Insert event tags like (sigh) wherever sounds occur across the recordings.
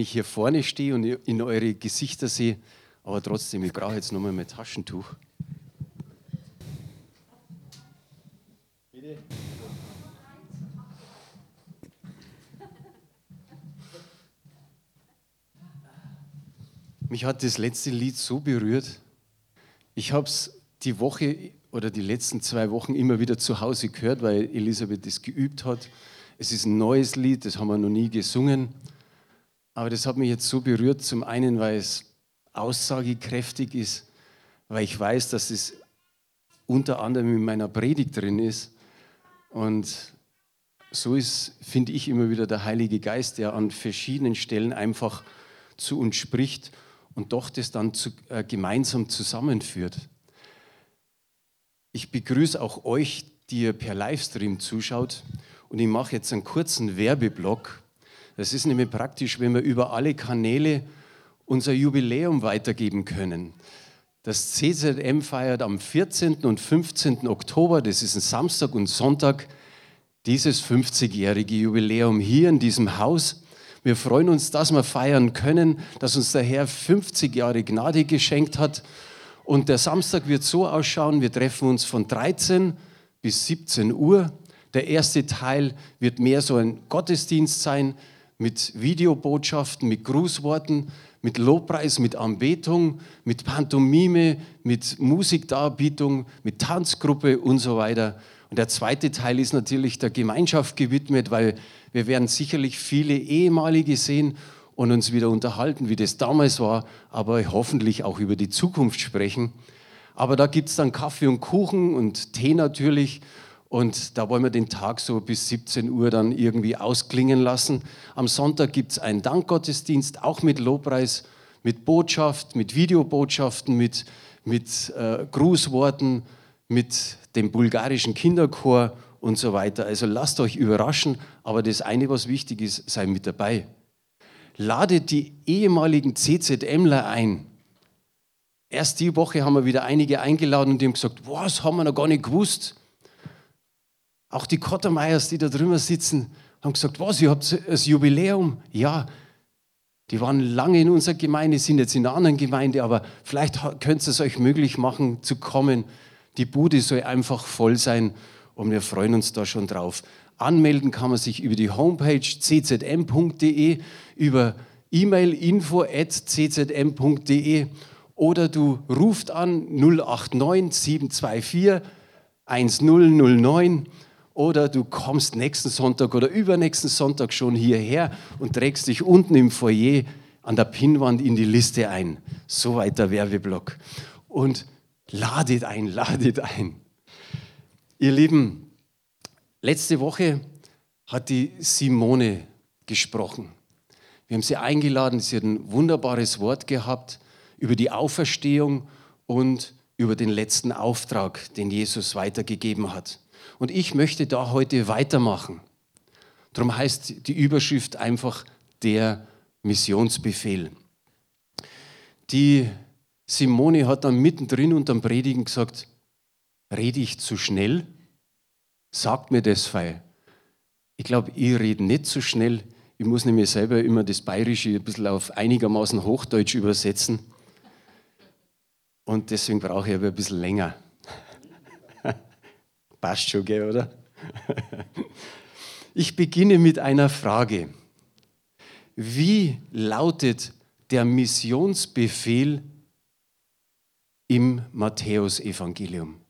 wenn ich hier vorne stehe und in eure Gesichter sehe, aber trotzdem, ich brauche jetzt nochmal mein Taschentuch. Bitte. Mich hat das letzte Lied so berührt. Ich habe es die Woche oder die letzten zwei Wochen immer wieder zu Hause gehört, weil Elisabeth es geübt hat. Es ist ein neues Lied, das haben wir noch nie gesungen. Aber das hat mich jetzt so berührt. Zum einen, weil es aussagekräftig ist, weil ich weiß, dass es unter anderem in meiner Predigt drin ist. Und so ist, finde ich, immer wieder der Heilige Geist, der an verschiedenen Stellen einfach zu uns spricht und doch das dann zu, äh, gemeinsam zusammenführt. Ich begrüße auch euch, die ihr per Livestream zuschaut und ich mache jetzt einen kurzen Werbeblock. Das ist nämlich praktisch, wenn wir über alle Kanäle unser Jubiläum weitergeben können. Das CZM feiert am 14. und 15. Oktober, das ist ein Samstag und Sonntag, dieses 50-jährige Jubiläum hier in diesem Haus. Wir freuen uns, dass wir feiern können, dass uns der Herr 50 Jahre Gnade geschenkt hat. Und der Samstag wird so ausschauen, wir treffen uns von 13 bis 17 Uhr. Der erste Teil wird mehr so ein Gottesdienst sein mit Videobotschaften, mit Grußworten, mit Lobpreis, mit Anbetung, mit Pantomime, mit Musikdarbietung, mit Tanzgruppe und so weiter. Und der zweite Teil ist natürlich der Gemeinschaft gewidmet, weil wir werden sicherlich viele ehemalige sehen und uns wieder unterhalten, wie das damals war, aber hoffentlich auch über die Zukunft sprechen. Aber da gibt es dann Kaffee und Kuchen und Tee natürlich. Und da wollen wir den Tag so bis 17 Uhr dann irgendwie ausklingen lassen. Am Sonntag gibt es einen Dankgottesdienst, auch mit Lobpreis, mit Botschaft, mit Videobotschaften, mit, mit äh, Grußworten, mit dem bulgarischen Kinderchor und so weiter. Also lasst euch überraschen, aber das eine, was wichtig ist, sei mit dabei. Ladet die ehemaligen CZMler ein. Erst die Woche haben wir wieder einige eingeladen und die haben gesagt, was haben wir noch gar nicht gewusst. Auch die Kottermeiers, die da drüber sitzen, haben gesagt, was, ihr habt das Jubiläum? Ja, die waren lange in unserer Gemeinde, sind jetzt in einer anderen Gemeinde, aber vielleicht könnt ihr es euch möglich machen zu kommen. Die Bude soll einfach voll sein und wir freuen uns da schon drauf. Anmelden kann man sich über die Homepage czm.de, über E-Mail info at czm.de oder du ruft an 089 724 1009 oder du kommst nächsten Sonntag oder übernächsten Sonntag schon hierher und trägst dich unten im Foyer an der Pinnwand in die Liste ein. So weiter Werbeblock. Und ladet ein, (laughs) ladet ein. Ihr Lieben, letzte Woche hat die Simone gesprochen. Wir haben sie eingeladen, sie hat ein wunderbares Wort gehabt über die Auferstehung und über den letzten Auftrag, den Jesus weitergegeben hat. Und ich möchte da heute weitermachen. Darum heißt die Überschrift einfach der Missionsbefehl. Die Simone hat dann mittendrin unterm Predigen gesagt, Rede ich zu schnell? Sagt mir das, weil ich glaube, ich rede nicht zu so schnell. Ich muss nämlich selber immer das Bayerische ein bisschen auf einigermaßen Hochdeutsch übersetzen. Und deswegen brauche ich aber ein bisschen länger. Passt schon, gell, oder? (laughs) ich beginne mit einer Frage. Wie lautet der Missionsbefehl im Matthäusevangelium?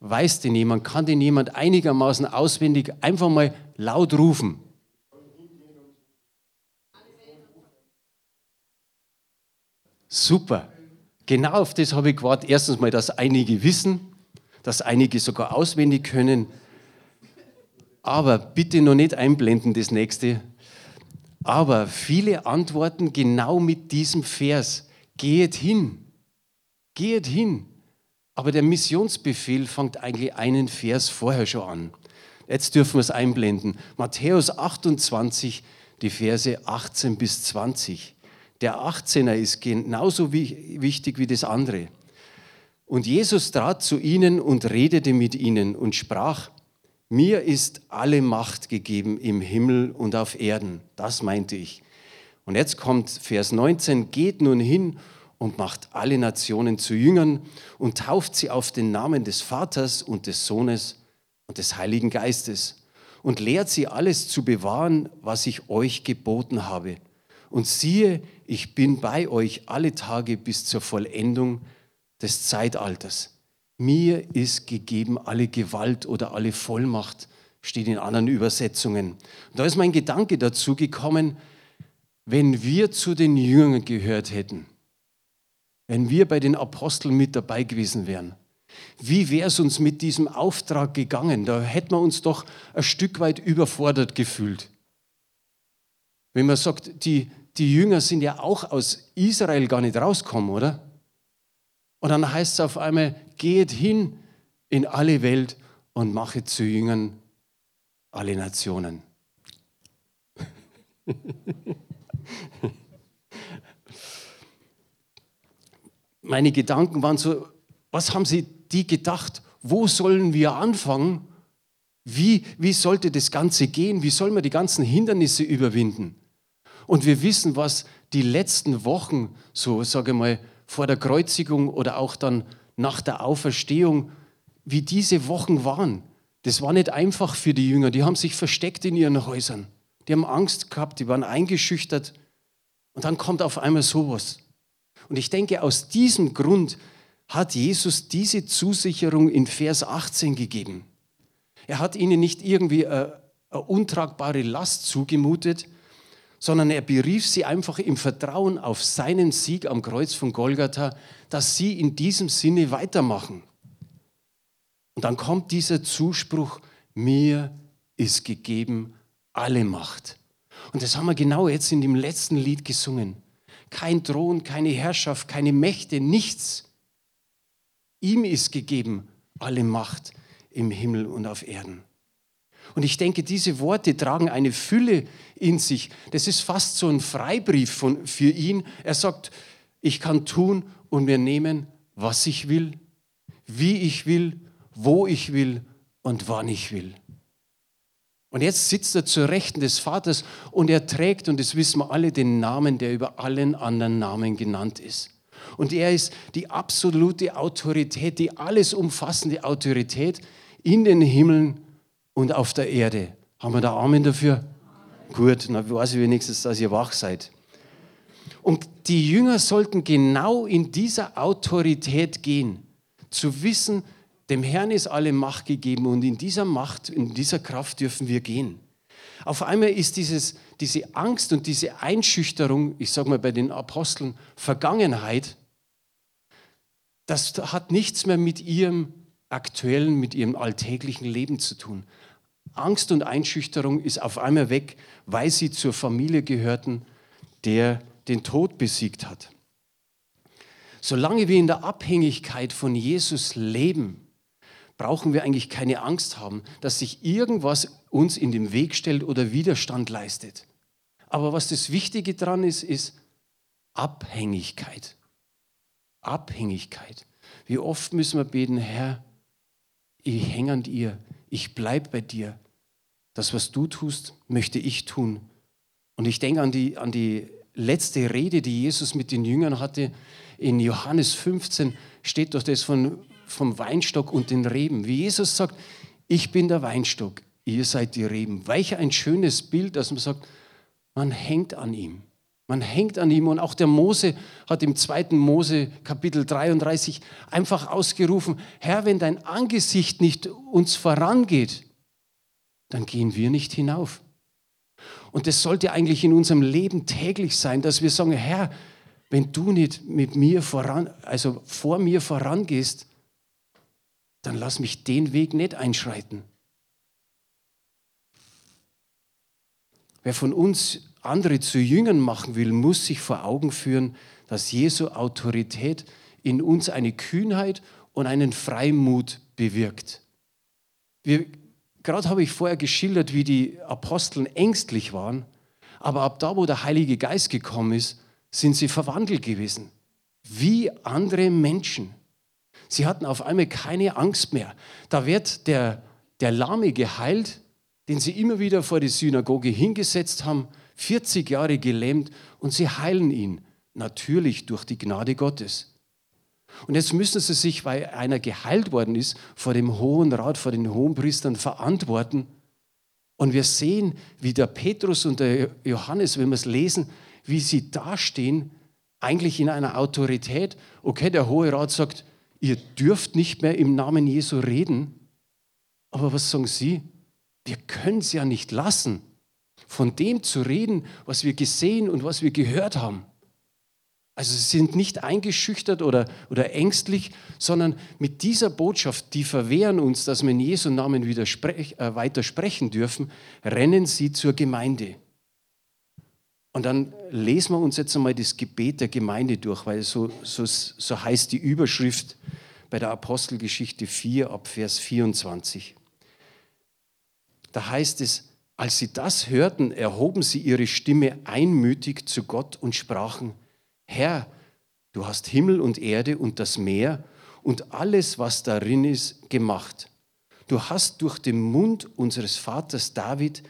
Weiß denn jemand, kann denn jemand einigermaßen auswendig einfach mal laut rufen? Super. Genau auf das habe ich gewartet. Erstens mal, dass einige wissen, dass einige sogar auswendig können. Aber bitte noch nicht einblenden, das nächste. Aber viele antworten genau mit diesem Vers. Geht hin. Geht hin. Aber der Missionsbefehl fängt eigentlich einen Vers vorher schon an. Jetzt dürfen wir es einblenden. Matthäus 28, die Verse 18 bis 20. Der 18er ist genauso wichtig wie das andere. Und Jesus trat zu ihnen und redete mit ihnen und sprach, mir ist alle Macht gegeben im Himmel und auf Erden. Das meinte ich. Und jetzt kommt Vers 19, geht nun hin und macht alle Nationen zu Jüngern und tauft sie auf den Namen des Vaters und des Sohnes und des Heiligen Geistes und lehrt sie alles zu bewahren, was ich euch geboten habe. Und siehe, ich bin bei euch alle Tage bis zur Vollendung des Zeitalters. Mir ist gegeben alle Gewalt oder alle Vollmacht, steht in anderen Übersetzungen. Und da ist mein Gedanke dazu gekommen, wenn wir zu den Jüngern gehört hätten, wenn wir bei den Aposteln mit dabei gewesen wären, wie wäre es uns mit diesem Auftrag gegangen? Da hätten wir uns doch ein Stück weit überfordert gefühlt. Wenn man sagt, die, die Jünger sind ja auch aus Israel gar nicht rausgekommen, oder? Und dann heißt es auf einmal, geht hin in alle Welt und mache zu Jüngern alle Nationen. (laughs) Meine Gedanken waren so, was haben sie die gedacht? Wo sollen wir anfangen? Wie, wie sollte das Ganze gehen? Wie sollen wir die ganzen Hindernisse überwinden? Und wir wissen, was die letzten Wochen, so sage ich mal, vor der Kreuzigung oder auch dann nach der Auferstehung, wie diese Wochen waren. Das war nicht einfach für die Jünger. Die haben sich versteckt in ihren Häusern. Die haben Angst gehabt, die waren eingeschüchtert. Und dann kommt auf einmal sowas. Und ich denke, aus diesem Grund hat Jesus diese Zusicherung in Vers 18 gegeben. Er hat ihnen nicht irgendwie eine, eine untragbare Last zugemutet, sondern er berief sie einfach im Vertrauen auf seinen Sieg am Kreuz von Golgatha, dass sie in diesem Sinne weitermachen. Und dann kommt dieser Zuspruch, mir ist gegeben alle Macht. Und das haben wir genau jetzt in dem letzten Lied gesungen. Kein Thron, keine Herrschaft, keine Mächte, nichts. Ihm ist gegeben alle Macht im Himmel und auf Erden. Und ich denke, diese Worte tragen eine Fülle in sich. Das ist fast so ein Freibrief von, für ihn. Er sagt, ich kann tun und mir nehmen, was ich will, wie ich will, wo ich will und wann ich will. Und jetzt sitzt er zur Rechten des Vaters und er trägt, und das wissen wir alle, den Namen, der über allen anderen Namen genannt ist. Und er ist die absolute Autorität, die alles umfassende Autorität in den Himmeln und auf der Erde. Haben wir da Amen dafür? Gut, dann weiß ich wenigstens, dass ihr wach seid. Und die Jünger sollten genau in dieser Autorität gehen, zu wissen, dem Herrn ist alle Macht gegeben und in dieser Macht, in dieser Kraft dürfen wir gehen. Auf einmal ist dieses, diese Angst und diese Einschüchterung, ich sage mal bei den Aposteln, Vergangenheit, das hat nichts mehr mit ihrem aktuellen, mit ihrem alltäglichen Leben zu tun. Angst und Einschüchterung ist auf einmal weg, weil sie zur Familie gehörten, der den Tod besiegt hat. Solange wir in der Abhängigkeit von Jesus leben, brauchen wir eigentlich keine Angst haben, dass sich irgendwas uns in den Weg stellt oder Widerstand leistet. Aber was das Wichtige daran ist, ist Abhängigkeit. Abhängigkeit. Wie oft müssen wir beten, Herr, ich hänge an dir, ich bleibe bei dir. Das, was du tust, möchte ich tun. Und ich denke an die, an die letzte Rede, die Jesus mit den Jüngern hatte. In Johannes 15 steht doch das von, vom Weinstock und den Reben. Wie Jesus sagt, ich bin der Weinstock, ihr seid die Reben. Welch ein schönes Bild, dass man sagt, man hängt an ihm. Man hängt an ihm und auch der Mose hat im zweiten Mose Kapitel 33 einfach ausgerufen, Herr, wenn dein Angesicht nicht uns vorangeht, dann gehen wir nicht hinauf. Und das sollte eigentlich in unserem Leben täglich sein, dass wir sagen, Herr, wenn du nicht mit mir voran, also vor mir vorangehst, dann lass mich den Weg nicht einschreiten. Wer von uns andere zu Jüngern machen will, muss sich vor Augen führen, dass Jesu Autorität in uns eine Kühnheit und einen Freimut bewirkt. Wir Gerade habe ich vorher geschildert, wie die Aposteln ängstlich waren, aber ab da, wo der Heilige Geist gekommen ist, sind sie verwandelt gewesen. Wie andere Menschen. Sie hatten auf einmal keine Angst mehr. Da wird der, der Lahme geheilt, den sie immer wieder vor die Synagoge hingesetzt haben, 40 Jahre gelähmt und sie heilen ihn. Natürlich durch die Gnade Gottes. Und jetzt müssen sie sich, weil einer geheilt worden ist, vor dem Hohen Rat, vor den Hohenpriestern verantworten. Und wir sehen, wie der Petrus und der Johannes, wenn wir es lesen, wie sie dastehen, eigentlich in einer Autorität. Okay, der Hohe Rat sagt, ihr dürft nicht mehr im Namen Jesu reden. Aber was sagen sie? Wir können es ja nicht lassen, von dem zu reden, was wir gesehen und was wir gehört haben. Also sie sind nicht eingeschüchtert oder, oder ängstlich, sondern mit dieser Botschaft, die verwehren uns, dass wir in Jesu Namen wieder sprech, äh, weiter sprechen dürfen, rennen sie zur Gemeinde. Und dann lesen wir uns jetzt einmal das Gebet der Gemeinde durch, weil so, so, so heißt die Überschrift bei der Apostelgeschichte 4 ab Vers 24. Da heißt es, als sie das hörten, erhoben sie ihre Stimme einmütig zu Gott und sprachen, Herr, du hast Himmel und Erde und das Meer und alles, was darin ist, gemacht. Du hast durch den Mund unseres Vaters David,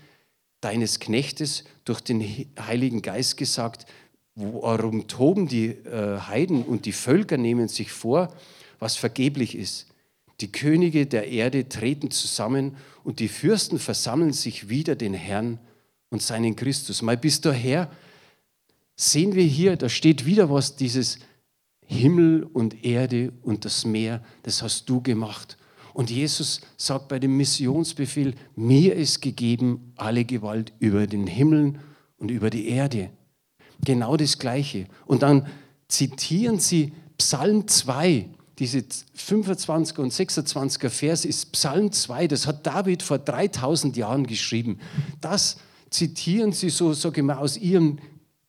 deines Knechtes, durch den Heiligen Geist gesagt, warum toben die äh, Heiden und die Völker nehmen sich vor, was vergeblich ist. Die Könige der Erde treten zusammen und die Fürsten versammeln sich wieder den Herrn und seinen Christus. Mal bis daher sehen wir hier, da steht wieder was, dieses Himmel und Erde und das Meer, das hast du gemacht. Und Jesus sagt bei dem Missionsbefehl, mir ist gegeben alle Gewalt über den Himmel und über die Erde. Genau das Gleiche. Und dann zitieren sie Psalm 2, diese 25er und 26er Vers ist Psalm 2, das hat David vor 3000 Jahren geschrieben. Das zitieren sie so, sage ich mal, aus ihrem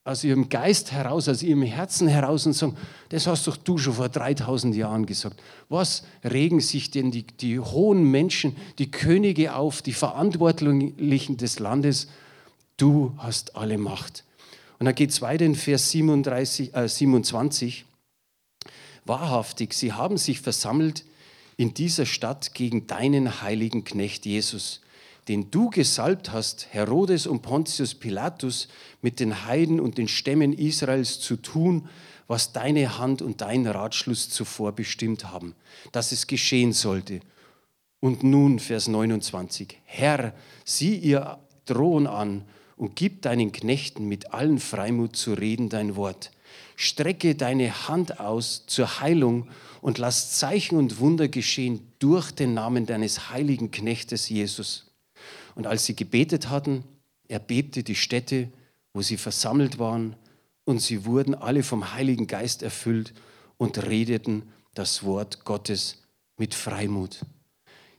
aus ihrem Geist heraus, aus ihrem Herzen heraus und sagen, das hast doch du schon vor 3000 Jahren gesagt. Was regen sich denn die, die hohen Menschen, die Könige auf, die Verantwortlichen des Landes? Du hast alle Macht. Und dann geht es weiter in Vers 37, äh, 27. Wahrhaftig, sie haben sich versammelt in dieser Stadt gegen deinen heiligen Knecht Jesus den du gesalbt hast, Herodes und Pontius Pilatus, mit den Heiden und den Stämmen Israels zu tun, was deine Hand und dein Ratschluss zuvor bestimmt haben, dass es geschehen sollte. Und nun, Vers 29, Herr, sieh ihr Drohen an und gib deinen Knechten mit allen Freimut zu reden dein Wort. Strecke deine Hand aus zur Heilung und lass Zeichen und Wunder geschehen durch den Namen deines heiligen Knechtes Jesus. Und als sie gebetet hatten, erbebte die Stätte, wo sie versammelt waren, und sie wurden alle vom Heiligen Geist erfüllt und redeten das Wort Gottes mit Freimut.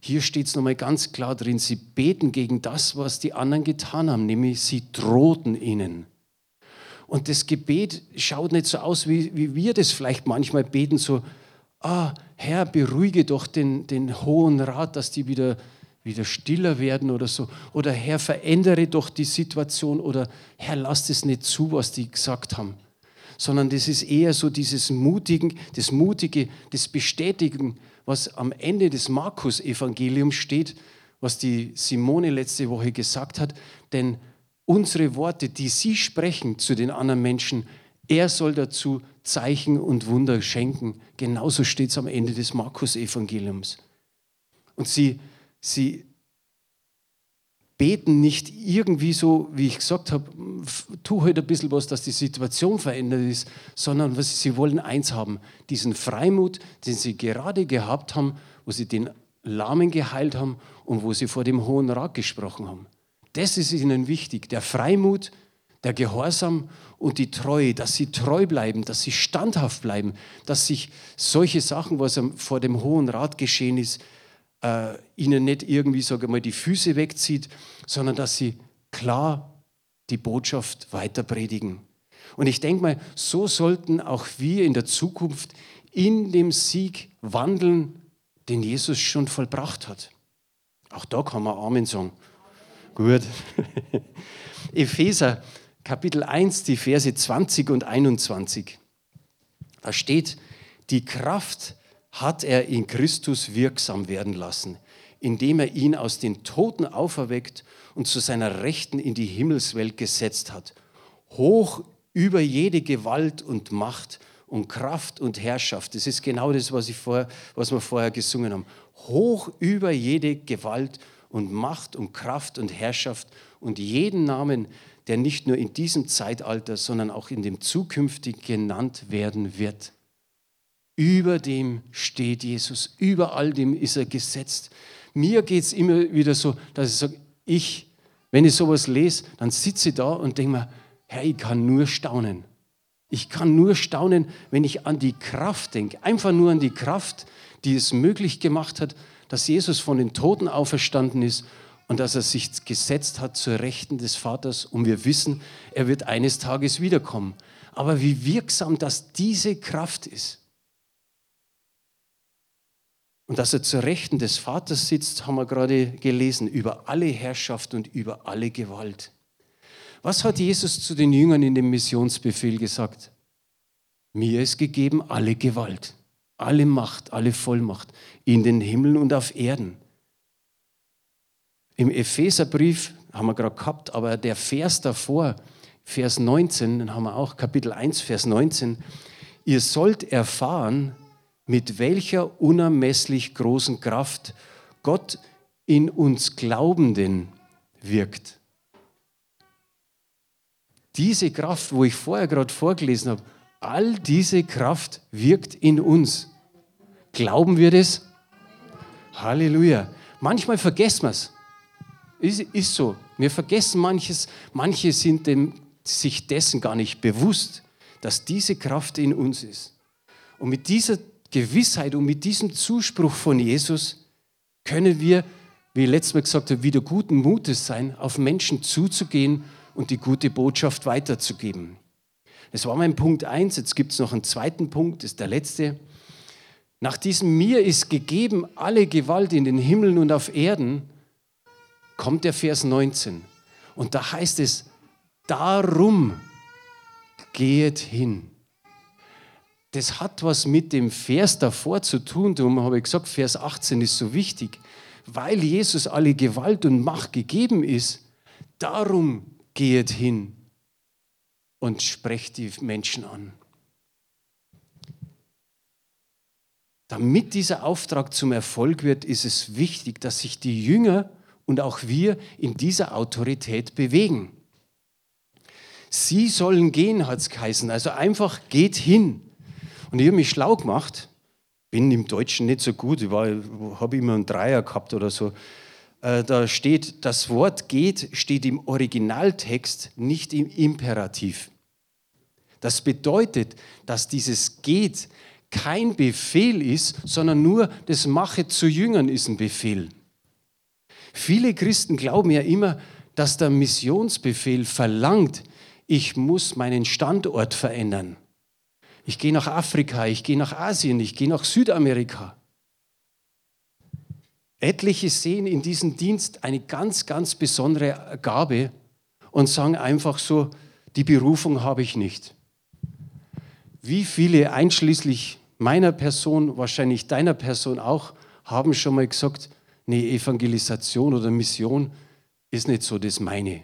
Hier steht es nochmal ganz klar drin, sie beten gegen das, was die anderen getan haben, nämlich sie drohten ihnen. Und das Gebet schaut nicht so aus, wie, wie wir das vielleicht manchmal beten, so, ah, Herr, beruhige doch den, den Hohen Rat, dass die wieder wieder stiller werden oder so. Oder Herr, verändere doch die Situation oder Herr, lass es nicht zu, was die gesagt haben. Sondern das ist eher so dieses Mutigen, das Mutige, das Bestätigen, was am Ende des Markus-Evangeliums steht, was die Simone letzte Woche gesagt hat. Denn unsere Worte, die sie sprechen zu den anderen Menschen, er soll dazu Zeichen und Wunder schenken. Genauso steht es am Ende des Markus-Evangeliums. Und sie Sie beten nicht irgendwie so, wie ich gesagt habe, tu heute halt ein bisschen was, dass die Situation verändert ist, sondern was sie wollen eins haben, diesen Freimut, den sie gerade gehabt haben, wo sie den Lahmen geheilt haben und wo sie vor dem Hohen Rat gesprochen haben. Das ist ihnen wichtig, der Freimut, der Gehorsam und die Treue, dass sie treu bleiben, dass sie standhaft bleiben, dass sich solche Sachen, was vor dem Hohen Rat geschehen ist, äh, ihnen nicht irgendwie, sage mal, die Füße wegzieht, sondern dass sie klar die Botschaft weiter predigen. Und ich denke mal, so sollten auch wir in der Zukunft in dem Sieg wandeln, den Jesus schon vollbracht hat. Auch da kann man Amen sagen. Gut. (laughs) Epheser Kapitel 1, die Verse 20 und 21. Da steht, die Kraft hat er in Christus wirksam werden lassen. indem er ihn aus den Toten auferweckt und zu seiner Rechten in die Himmelswelt gesetzt hat. Hoch über jede Gewalt und Macht und Kraft und Herrschaft. Das ist genau das, was, ich vorher, was wir vorher gesungen haben. Hoch über jede Gewalt und Macht und Kraft und Herrschaft und jeden Namen, der nicht nur in diesem Zeitalter, sondern auch in dem zukünftig genannt werden wird. Über dem steht Jesus, über all dem ist er gesetzt. Mir geht es immer wieder so, dass ich sage, ich, wenn ich sowas lese, dann sitze ich da und denke mir, Herr, ich kann nur staunen. Ich kann nur staunen, wenn ich an die Kraft denke, einfach nur an die Kraft, die es möglich gemacht hat, dass Jesus von den Toten auferstanden ist und dass er sich gesetzt hat zur Rechten des Vaters und wir wissen, er wird eines Tages wiederkommen. Aber wie wirksam dass diese Kraft ist. Und dass er zur Rechten des Vaters sitzt, haben wir gerade gelesen, über alle Herrschaft und über alle Gewalt. Was hat Jesus zu den Jüngern in dem Missionsbefehl gesagt? Mir ist gegeben alle Gewalt, alle Macht, alle Vollmacht in den Himmeln und auf Erden. Im Epheserbrief haben wir gerade gehabt, aber der Vers davor, Vers 19, den haben wir auch, Kapitel 1, Vers 19, ihr sollt erfahren, mit welcher unermesslich großen Kraft Gott in uns Glaubenden wirkt diese Kraft, wo ich vorher gerade vorgelesen habe, all diese Kraft wirkt in uns. Glauben wir das? Halleluja. Manchmal vergessen wir es. Ist, ist so. Wir vergessen manches. Manche sind dem, sich dessen gar nicht bewusst, dass diese Kraft in uns ist. Und mit dieser Gewissheit und mit diesem Zuspruch von Jesus können wir, wie ich letztes Mal gesagt habe, wieder guten Mutes sein, auf Menschen zuzugehen und die gute Botschaft weiterzugeben. Das war mein Punkt 1. Jetzt gibt es noch einen zweiten Punkt, das ist der letzte. Nach diesem Mir ist gegeben alle Gewalt in den Himmeln und auf Erden, kommt der Vers 19. Und da heißt es, darum geht hin. Das hat was mit dem Vers davor zu tun. Darum habe ich gesagt, Vers 18 ist so wichtig. Weil Jesus alle Gewalt und Macht gegeben ist, darum geht hin und sprecht die Menschen an. Damit dieser Auftrag zum Erfolg wird, ist es wichtig, dass sich die Jünger und auch wir in dieser Autorität bewegen. Sie sollen gehen, hat es geheißen. Also einfach geht hin. Und ich habe mich schlau gemacht. Bin im Deutschen nicht so gut. Ich habe immer einen Dreier gehabt oder so. Äh, da steht, das Wort geht steht im Originaltext, nicht im Imperativ. Das bedeutet, dass dieses geht kein Befehl ist, sondern nur das Mache zu Jüngern ist ein Befehl. Viele Christen glauben ja immer, dass der Missionsbefehl verlangt, ich muss meinen Standort verändern. Ich gehe nach Afrika, ich gehe nach Asien, ich gehe nach Südamerika. Etliche sehen in diesem Dienst eine ganz, ganz besondere Gabe und sagen einfach so, die Berufung habe ich nicht. Wie viele, einschließlich meiner Person, wahrscheinlich deiner Person auch, haben schon mal gesagt, nee, Evangelisation oder Mission ist nicht so das meine.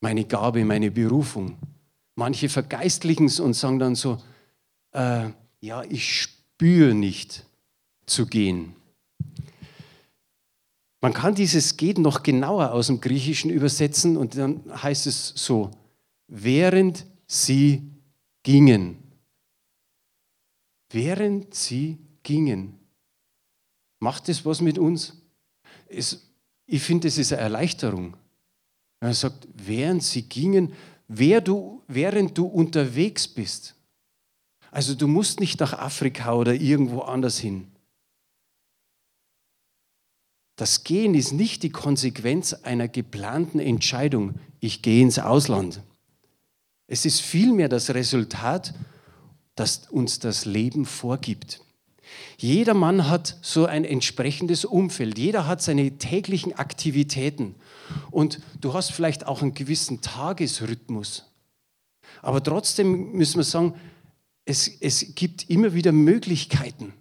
Meine Gabe, meine Berufung. Manche vergeistlichen es und sagen dann so, äh, ja, ich spüre nicht zu gehen. Man kann dieses geht noch genauer aus dem Griechischen übersetzen und dann heißt es so, während sie gingen. Während sie gingen. Macht es was mit uns? Es, ich finde, es ist eine Erleichterung. Er sagt, während sie gingen, wer du, während du unterwegs bist. Also du musst nicht nach Afrika oder irgendwo anders hin. Das Gehen ist nicht die Konsequenz einer geplanten Entscheidung, ich gehe ins Ausland. Es ist vielmehr das Resultat, das uns das Leben vorgibt. Jeder Mann hat so ein entsprechendes Umfeld, jeder hat seine täglichen Aktivitäten und du hast vielleicht auch einen gewissen Tagesrhythmus. Aber trotzdem müssen wir sagen, es, es gibt immer wieder Möglichkeiten.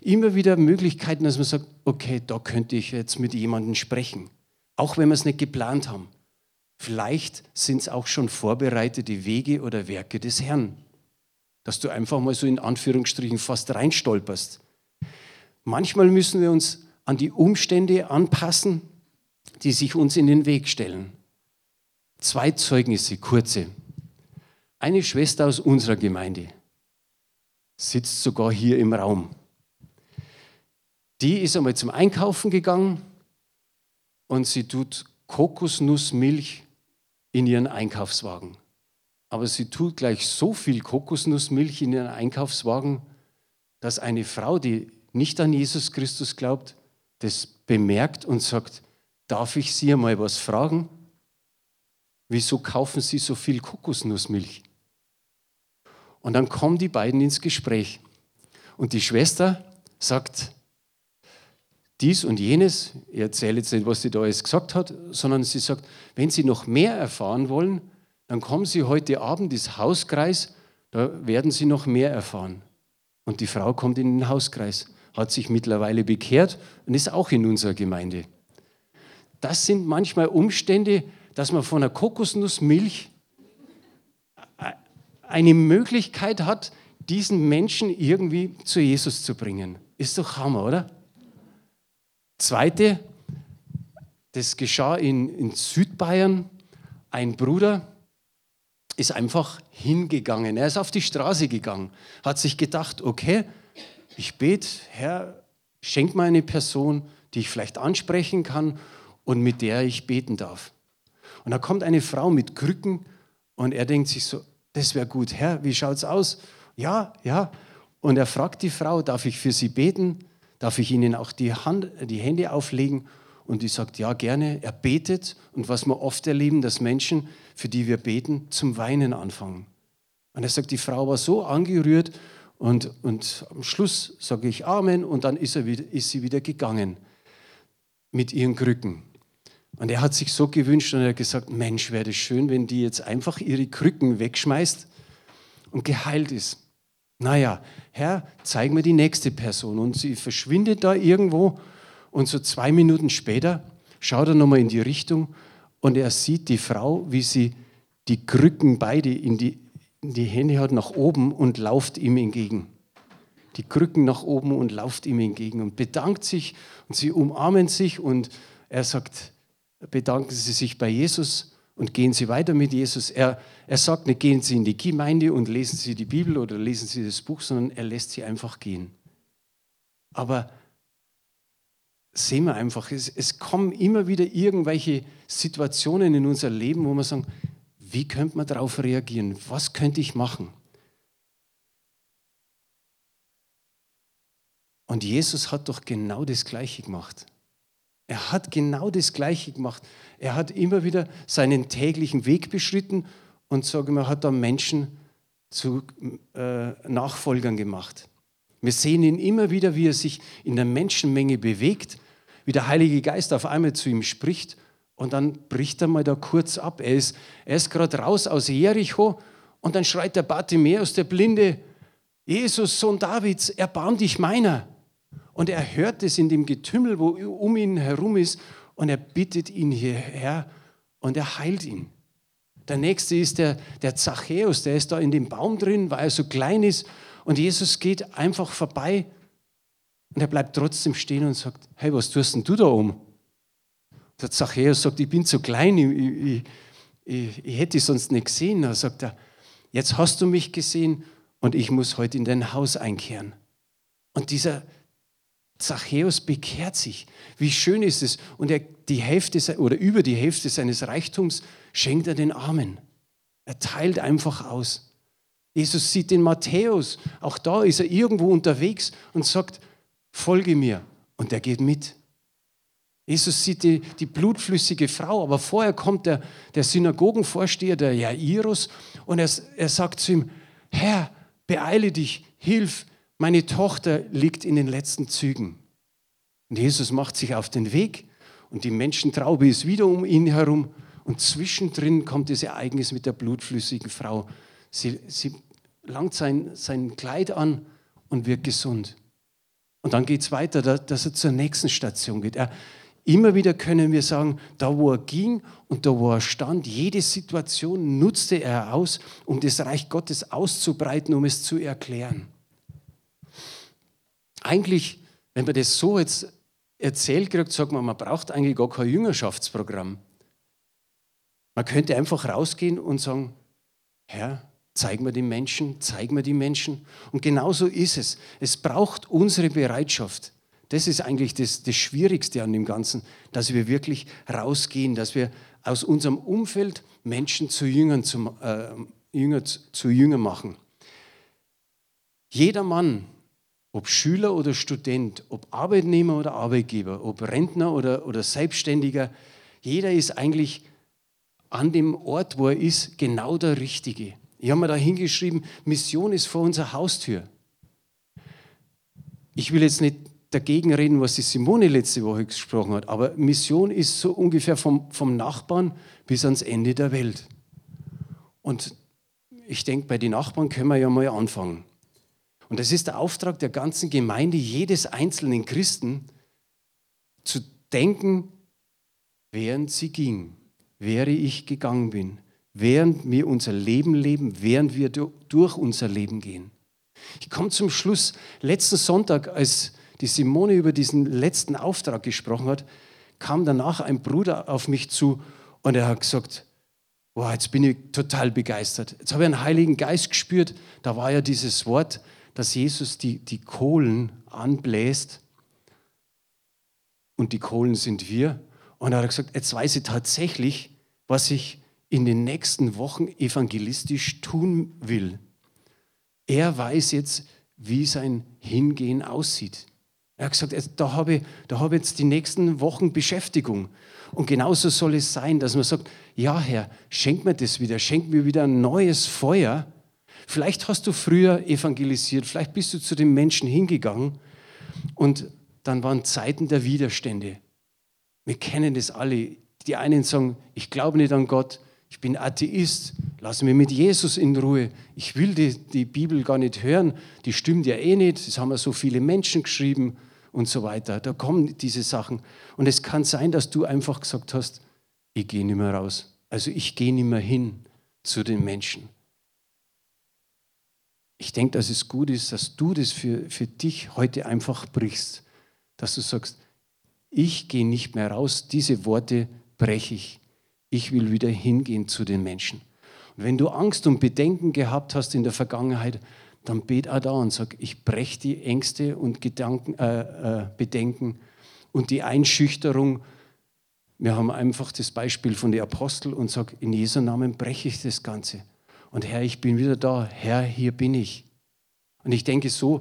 immer wieder Möglichkeiten, dass man sagt, okay, da könnte ich jetzt mit jemandem sprechen, auch wenn wir es nicht geplant haben. Vielleicht sind es auch schon vorbereitete Wege oder Werke des Herrn, dass du einfach mal so in Anführungsstrichen fast reinstolperst. Manchmal müssen wir uns an die Umstände anpassen, die sich uns in den Weg stellen. Zwei Zeugnisse, kurze. Eine Schwester aus unserer Gemeinde sitzt sogar hier im Raum. Die ist einmal zum Einkaufen gegangen und sie tut Kokosnussmilch in ihren Einkaufswagen. Aber sie tut gleich so viel Kokosnussmilch in ihren Einkaufswagen, dass eine Frau, die nicht an Jesus Christus glaubt, das bemerkt und sagt, darf ich Sie einmal was fragen? Wieso kaufen Sie so viel Kokosnussmilch? Und dann kommen die beiden ins Gespräch. Und die Schwester sagt dies und jenes. Ich erzähle jetzt nicht, was sie da alles gesagt hat, sondern sie sagt, wenn Sie noch mehr erfahren wollen, dann kommen Sie heute Abend ins Hauskreis, da werden Sie noch mehr erfahren. Und die Frau kommt in den Hauskreis, hat sich mittlerweile bekehrt und ist auch in unserer Gemeinde. Das sind manchmal Umstände, dass man von einer Kokosnussmilch eine Möglichkeit hat, diesen Menschen irgendwie zu Jesus zu bringen. Ist doch Hammer, oder? Zweite, das geschah in, in Südbayern. Ein Bruder ist einfach hingegangen. Er ist auf die Straße gegangen, hat sich gedacht, okay, ich bete, Herr, schenk mir eine Person, die ich vielleicht ansprechen kann und mit der ich beten darf. Und da kommt eine Frau mit Krücken und er denkt sich so, das wäre gut. Herr, wie schaut es aus? Ja, ja. Und er fragt die Frau, darf ich für sie beten? Darf ich ihnen auch die, Hand, die Hände auflegen? Und die sagt, ja, gerne. Er betet. Und was wir oft erleben, dass Menschen, für die wir beten, zum Weinen anfangen. Und er sagt, die Frau war so angerührt. Und, und am Schluss sage ich Amen. Und dann ist, er wieder, ist sie wieder gegangen mit ihren Krücken. Und er hat sich so gewünscht und er hat gesagt, Mensch, wäre das schön, wenn die jetzt einfach ihre Krücken wegschmeißt und geheilt ist. Naja, Herr, zeig mir die nächste Person. Und sie verschwindet da irgendwo und so zwei Minuten später schaut er nochmal in die Richtung und er sieht die Frau, wie sie die Krücken beide in die, in die Hände hat nach oben und lauft ihm entgegen. Die Krücken nach oben und lauft ihm entgegen und bedankt sich und sie umarmen sich und er sagt, bedanken Sie sich bei Jesus und gehen Sie weiter mit Jesus. Er, er sagt nicht, gehen Sie in die Gemeinde und lesen Sie die Bibel oder lesen Sie das Buch, sondern er lässt Sie einfach gehen. Aber sehen wir einfach, es, es kommen immer wieder irgendwelche Situationen in unser Leben, wo wir sagen, wie könnte man darauf reagieren? Was könnte ich machen? Und Jesus hat doch genau das Gleiche gemacht. Er hat genau das Gleiche gemacht. Er hat immer wieder seinen täglichen Weg beschritten und sagen wir, hat da Menschen zu äh, Nachfolgern gemacht. Wir sehen ihn immer wieder, wie er sich in der Menschenmenge bewegt, wie der Heilige Geist auf einmal zu ihm spricht und dann bricht er mal da kurz ab. Er ist, er ist gerade raus aus Jericho und dann schreit der Bartimäus, der Blinde, Jesus, Sohn Davids, erbarm dich meiner. Und er hört es in dem Getümmel, wo um ihn herum ist, und er bittet ihn hierher und er heilt ihn. Der nächste ist der, der Zachäus, der ist da in dem Baum drin, weil er so klein ist. Und Jesus geht einfach vorbei und er bleibt trotzdem stehen und sagt: Hey, was tust denn du da oben? Der Zachäus sagt: Ich bin zu klein, ich, ich, ich, ich hätte dich sonst nicht gesehen. Da sagt er: Jetzt hast du mich gesehen und ich muss heute in dein Haus einkehren. Und dieser, Zachäus bekehrt sich. Wie schön ist es. Und er die Hälfte oder über die Hälfte seines Reichtums schenkt er den Armen. Er teilt einfach aus. Jesus sieht den Matthäus. Auch da ist er irgendwo unterwegs und sagt, folge mir. Und er geht mit. Jesus sieht die, die blutflüssige Frau, aber vorher kommt der, der Synagogenvorsteher, der Jairus, und er, er sagt zu ihm, Herr, beeile dich, hilf, meine Tochter liegt in den letzten Zügen. Und Jesus macht sich auf den Weg und die Menschentraube ist wieder um ihn herum. Und zwischendrin kommt das Ereignis mit der blutflüssigen Frau. Sie, sie langt sein, sein Kleid an und wird gesund. Und dann geht es weiter, dass er zur nächsten Station geht. Er, immer wieder können wir sagen, da wo er ging und da wo er stand, jede Situation nutzte er aus, um das Reich Gottes auszubreiten, um es zu erklären. Eigentlich, wenn man das so jetzt erzählt kriegt, sagt man, man braucht eigentlich gar kein Jüngerschaftsprogramm. Man könnte einfach rausgehen und sagen, Herr, zeig mir die Menschen, zeig mir die Menschen. Und genauso ist es. Es braucht unsere Bereitschaft. Das ist eigentlich das, das Schwierigste an dem Ganzen, dass wir wirklich rausgehen, dass wir aus unserem Umfeld Menschen zu Jüngern, zu, äh, Jünger, zu Jünger machen. Jeder Mann, ob Schüler oder Student, ob Arbeitnehmer oder Arbeitgeber, ob Rentner oder, oder Selbstständiger, jeder ist eigentlich an dem Ort, wo er ist, genau der Richtige. Ich habe mir da hingeschrieben, Mission ist vor unserer Haustür. Ich will jetzt nicht dagegen reden, was die Simone letzte Woche gesprochen hat, aber Mission ist so ungefähr vom, vom Nachbarn bis ans Ende der Welt. Und ich denke, bei den Nachbarn können wir ja mal anfangen. Und das ist der Auftrag der ganzen Gemeinde, jedes einzelnen Christen, zu denken, während sie ging, während ich gegangen bin, während wir unser Leben leben, während wir durch unser Leben gehen. Ich komme zum Schluss. Letzten Sonntag, als die Simone über diesen letzten Auftrag gesprochen hat, kam danach ein Bruder auf mich zu und er hat gesagt, wow, jetzt bin ich total begeistert. Jetzt habe ich einen Heiligen Geist gespürt. Da war ja dieses Wort, dass Jesus die, die Kohlen anbläst und die Kohlen sind wir. Und er hat gesagt, jetzt weiß ich tatsächlich, was ich in den nächsten Wochen evangelistisch tun will. Er weiß jetzt, wie sein Hingehen aussieht. Er hat gesagt, da habe ich, da habe jetzt die nächsten Wochen Beschäftigung. Und genauso soll es sein, dass man sagt, ja Herr, schenk mir das wieder, schenk mir wieder ein neues Feuer, Vielleicht hast du früher evangelisiert, vielleicht bist du zu den Menschen hingegangen und dann waren Zeiten der Widerstände. Wir kennen das alle. Die einen sagen, ich glaube nicht an Gott, ich bin Atheist, lass mich mit Jesus in Ruhe. Ich will die, die Bibel gar nicht hören, die stimmt ja eh nicht, das haben ja so viele Menschen geschrieben und so weiter. Da kommen diese Sachen. Und es kann sein, dass du einfach gesagt hast, ich gehe nicht mehr raus. Also ich gehe nicht mehr hin zu den Menschen. Ich denke, dass es gut ist, dass du das für, für dich heute einfach brichst. Dass du sagst, ich gehe nicht mehr raus, diese Worte breche ich. Ich will wieder hingehen zu den Menschen. Und wenn du Angst und Bedenken gehabt hast in der Vergangenheit, dann bet auch da und sag, ich breche die Ängste und Gedanken, äh, äh, Bedenken und die Einschüchterung. Wir haben einfach das Beispiel von den Aposteln und sag, in Jesu Namen breche ich das Ganze. Und Herr, ich bin wieder da. Herr, hier bin ich. Und ich denke, so,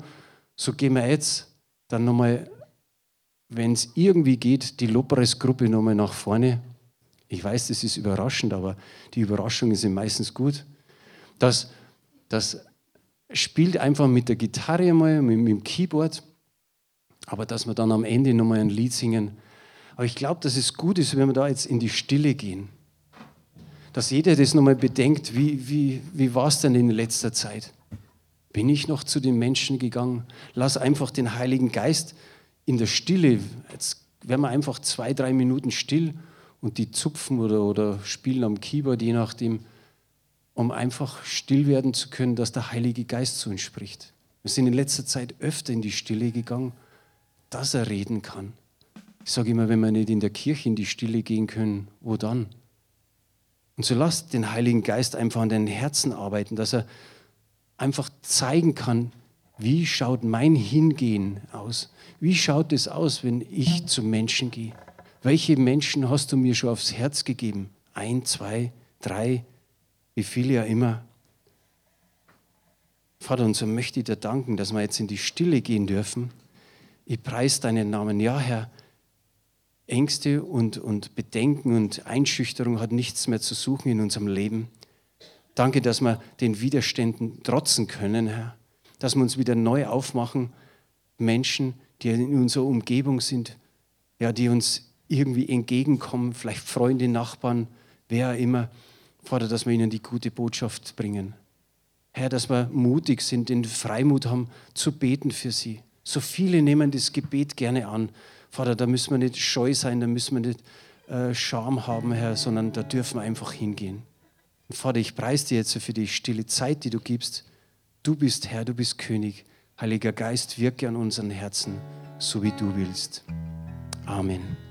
so gehen wir jetzt dann nochmal, wenn es irgendwie geht, die Lobpreisgruppe nochmal nach vorne. Ich weiß, das ist überraschend, aber die Überraschungen sind meistens gut. Das, das spielt einfach mit der Gitarre mal, mit, mit dem Keyboard, aber dass wir dann am Ende nochmal ein Lied singen. Aber ich glaube, dass es gut ist, wenn wir da jetzt in die Stille gehen dass jeder das nochmal bedenkt, wie, wie, wie war es denn in letzter Zeit? Bin ich noch zu den Menschen gegangen? Lass einfach den Heiligen Geist in der Stille, jetzt werden wir einfach zwei, drei Minuten still und die zupfen oder, oder spielen am Keyboard, je nachdem, um einfach still werden zu können, dass der Heilige Geist zu uns spricht. Wir sind in letzter Zeit öfter in die Stille gegangen, dass er reden kann. Ich sage immer, wenn wir nicht in der Kirche in die Stille gehen können, wo dann? Und so lasst den Heiligen Geist einfach an deinen Herzen arbeiten, dass er einfach zeigen kann, wie schaut mein Hingehen aus? Wie schaut es aus, wenn ich zu Menschen gehe? Welche Menschen hast du mir schon aufs Herz gegeben? Ein, zwei, drei, wie viele ja immer. Vater, und so möchte ich dir danken, dass wir jetzt in die Stille gehen dürfen. Ich preise deinen Namen. Ja, Herr, Ängste und, und Bedenken und Einschüchterung hat nichts mehr zu suchen in unserem Leben. Danke, dass wir den Widerständen trotzen können, Herr. Dass wir uns wieder neu aufmachen, Menschen, die in unserer Umgebung sind, ja, die uns irgendwie entgegenkommen, vielleicht Freunde, Nachbarn, wer immer. Vater, dass wir ihnen die gute Botschaft bringen. Herr, dass wir mutig sind, den Freimut haben, zu beten für sie. So viele nehmen das Gebet gerne an. Vater, da müssen wir nicht scheu sein, da müssen wir nicht äh, Scham haben, Herr, sondern da dürfen wir einfach hingehen. Und Vater, ich preise dir jetzt für die stille Zeit, die du gibst. Du bist Herr, du bist König. Heiliger Geist, wirke an unseren Herzen, so wie du willst. Amen.